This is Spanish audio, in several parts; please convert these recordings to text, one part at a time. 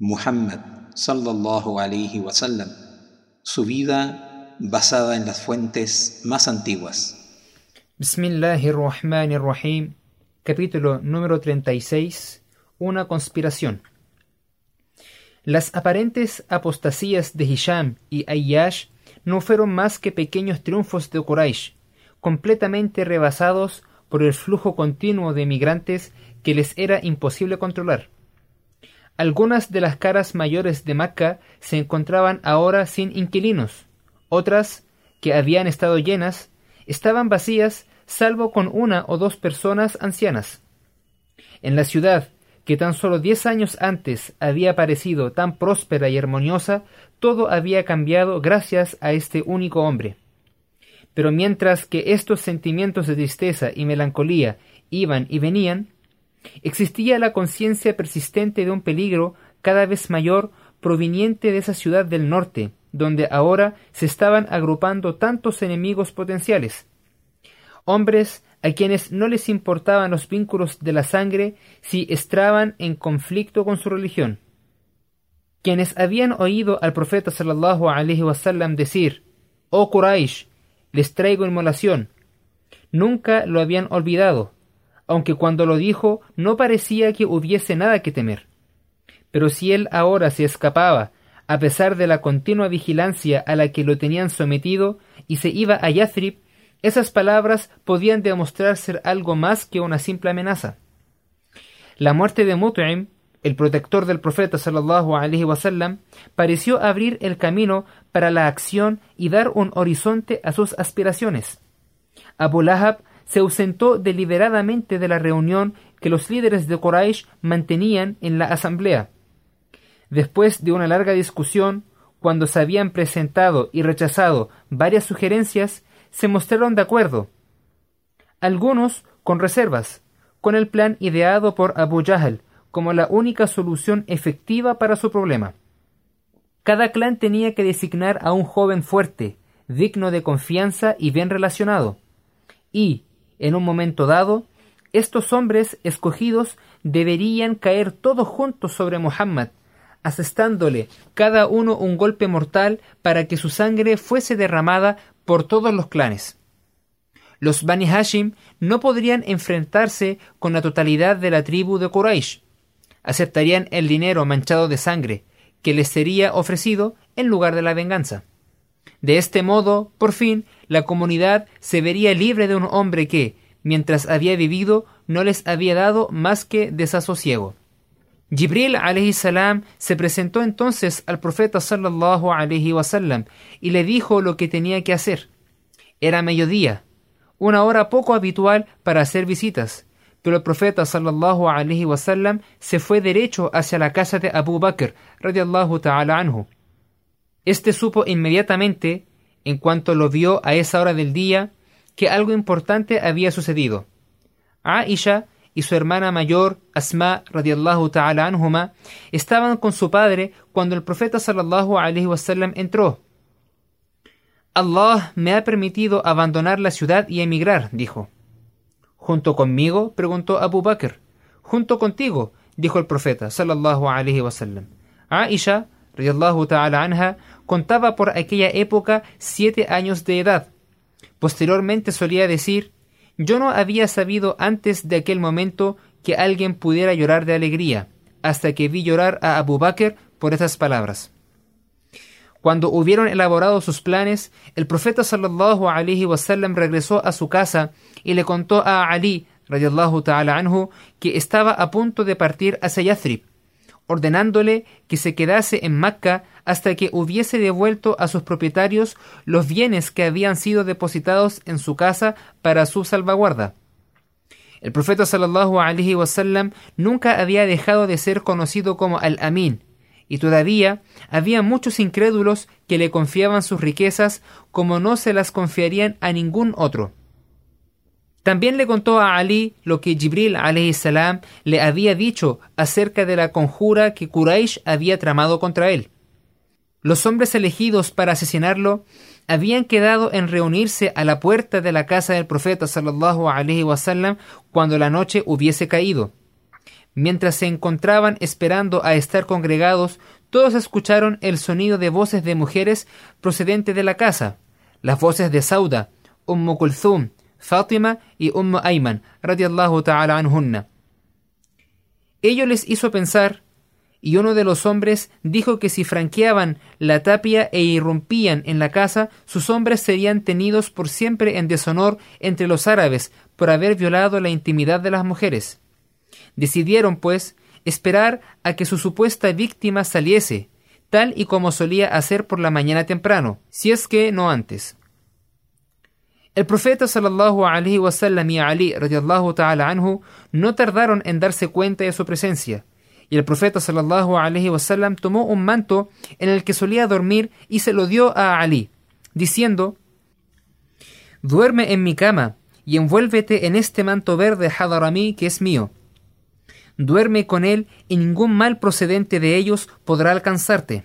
Muhammad sallallahu alayhi wasallam, su vida basada en las fuentes más antiguas. Bismillahirrahmanirrahim. Capítulo número 36. Una conspiración. Las aparentes apostasías de Hisham y Ayyash no fueron más que pequeños triunfos de Quraysh, completamente rebasados por el flujo continuo de emigrantes que les era imposible controlar. Algunas de las caras mayores de Macca se encontraban ahora sin inquilinos, otras, que habían estado llenas, estaban vacías salvo con una o dos personas ancianas. En la ciudad, que tan solo diez años antes había parecido tan próspera y armoniosa, todo había cambiado gracias a este único hombre. Pero mientras que estos sentimientos de tristeza y melancolía iban y venían, existía la conciencia persistente de un peligro cada vez mayor proveniente de esa ciudad del norte, donde ahora se estaban agrupando tantos enemigos potenciales. Hombres a quienes no les importaban los vínculos de la sangre si estaban en conflicto con su religión. Quienes habían oído al profeta sallallahu alaihi wasallam decir, Oh Quraysh, les traigo inmolación, nunca lo habían olvidado, aunque cuando lo dijo no parecía que hubiese nada que temer. Pero si él ahora se escapaba, a pesar de la continua vigilancia a la que lo tenían sometido, y se iba a Yathrib, esas palabras podían demostrar ser algo más que una simple amenaza. La muerte de Mut'im, el protector del profeta sallallahu alaihi wasallam, pareció abrir el camino para la acción y dar un horizonte a sus aspiraciones. Abu Lahab se ausentó deliberadamente de la reunión que los líderes de Quraysh mantenían en la asamblea. Después de una larga discusión, cuando se habían presentado y rechazado varias sugerencias, se mostraron de acuerdo. Algunos con reservas, con el plan ideado por Abu Jahl como la única solución efectiva para su problema. Cada clan tenía que designar a un joven fuerte, digno de confianza y bien relacionado, y, en un momento dado, estos hombres escogidos deberían caer todos juntos sobre Muhammad, asestándole cada uno un golpe mortal para que su sangre fuese derramada por todos los clanes. Los Bani Hashim no podrían enfrentarse con la totalidad de la tribu de Quraysh. Aceptarían el dinero manchado de sangre que les sería ofrecido en lugar de la venganza. De este modo, por fin, la comunidad se vería libre de un hombre que, mientras había vivido, no les había dado más que desasosiego. Jibril salam se presentó entonces al profeta sallallahu wasallam y le dijo lo que tenía que hacer. Era mediodía, una hora poco habitual para hacer visitas, pero el profeta sallallahu alaihi wasallam se fue derecho hacia la casa de Abu Bakr radiallahu ta'ala anhu. Este supo inmediatamente, en cuanto lo vio a esa hora del día, que algo importante había sucedido. Aisha y su hermana mayor, Asma radiallahu ta'ala estaban con su padre cuando el profeta sallallahu alaihi wasallam entró. Allah me ha permitido abandonar la ciudad y emigrar, dijo. ¿Junto conmigo? preguntó Abu Bakr. Junto contigo, dijo el profeta sallallahu alaihi wasallam. Aisha ta'ala anha contaba por aquella época siete años de edad. Posteriormente solía decir Yo no había sabido antes de aquel momento que alguien pudiera llorar de alegría, hasta que vi llorar a Abu Bakr por esas palabras. Cuando hubieron elaborado sus planes, el profeta sallallahu alaihi wasallam regresó a su casa y le contó a Ali radiallahu ta'ala anhu que estaba a punto de partir hacia Yathrib ordenándole que se quedase en Macca hasta que hubiese devuelto a sus propietarios los bienes que habían sido depositados en su casa para su salvaguarda. El profeta sallallahu alaihi wasallam nunca había dejado de ser conocido como Al-Amin, y todavía había muchos incrédulos que le confiaban sus riquezas como no se las confiarían a ningún otro. También le contó a Ali lo que Jibril salam le había dicho acerca de la conjura que Quraysh había tramado contra él. Los hombres elegidos para asesinarlo habían quedado en reunirse a la puerta de la casa del profeta sallallahu alaihi wasallam cuando la noche hubiese caído. Mientras se encontraban esperando a estar congregados, todos escucharon el sonido de voces de mujeres procedente de la casa, las voces de Sauda, Umm Kulthum, Fátima y Umm Ayman, radiallahu ta'ala anhunna. Ello les hizo pensar, y uno de los hombres dijo que si franqueaban la tapia e irrumpían en la casa, sus hombres serían tenidos por siempre en deshonor entre los árabes por haber violado la intimidad de las mujeres. Decidieron, pues, esperar a que su supuesta víctima saliese, tal y como solía hacer por la mañana temprano, si es que no antes. El profeta sallallahu alaihi wasallam y Ali radiallahu ta'ala anhu no tardaron en darse cuenta de su presencia, y el profeta sallallahu alaihi wasallam tomó un manto en el que solía dormir y se lo dio a Ali, diciendo: Duerme en mi cama y envuélvete en este manto verde hadarami que es mío duerme con él y ningún mal procedente de ellos podrá alcanzarte.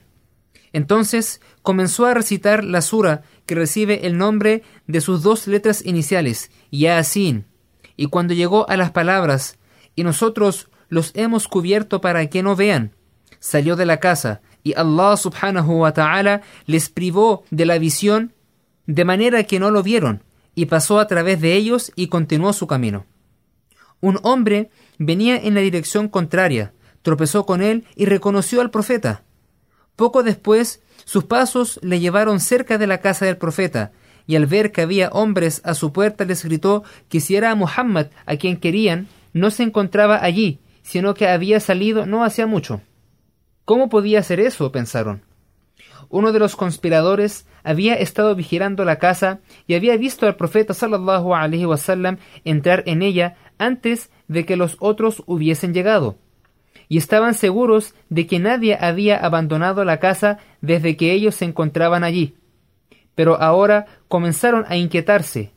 Entonces comenzó a recitar la sura que recibe el nombre de sus dos letras iniciales, Yasin, y cuando llegó a las palabras, y nosotros los hemos cubierto para que no vean, salió de la casa, y Allah subhanahu wa ta'ala les privó de la visión de manera que no lo vieron, y pasó a través de ellos y continuó su camino. Un hombre venía en la dirección contraria, tropezó con él y reconoció al profeta. Poco después, sus pasos le llevaron cerca de la casa del profeta, y al ver que había hombres a su puerta les gritó que si era Muhammad a quien querían, no se encontraba allí, sino que había salido no hacía mucho. ¿Cómo podía ser eso? pensaron. Uno de los conspiradores había estado vigilando la casa y había visto al profeta sallallahu alaihi wasallam entrar en ella antes de que los otros hubiesen llegado, y estaban seguros de que nadie había abandonado la casa desde que ellos se encontraban allí. Pero ahora comenzaron a inquietarse.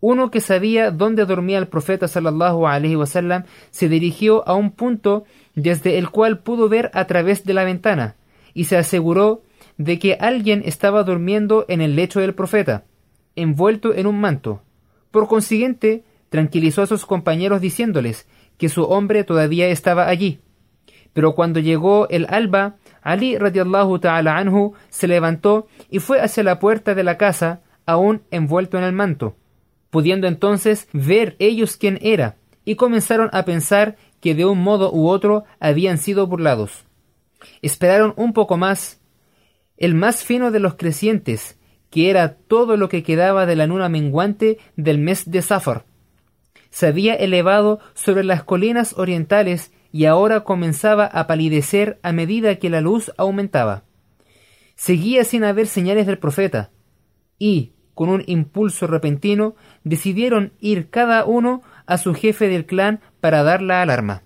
Uno que sabía dónde dormía el profeta sallallahu alaihi wasallam se dirigió a un punto desde el cual pudo ver a través de la ventana y se aseguró de que alguien estaba durmiendo en el lecho del profeta, envuelto en un manto. Por consiguiente, tranquilizó a sus compañeros diciéndoles que su hombre todavía estaba allí. Pero cuando llegó el alba, Ali radiallahu ta'ala anhu se levantó y fue hacia la puerta de la casa, aún envuelto en el manto, pudiendo entonces ver ellos quién era, y comenzaron a pensar que de un modo u otro habían sido burlados. Esperaron un poco más. El más fino de los crecientes, que era todo lo que quedaba de la luna menguante del mes de Safar, se había elevado sobre las colinas orientales y ahora comenzaba a palidecer a medida que la luz aumentaba. Seguía sin haber señales del profeta, y, con un impulso repentino, decidieron ir cada uno a su jefe del clan para dar la alarma.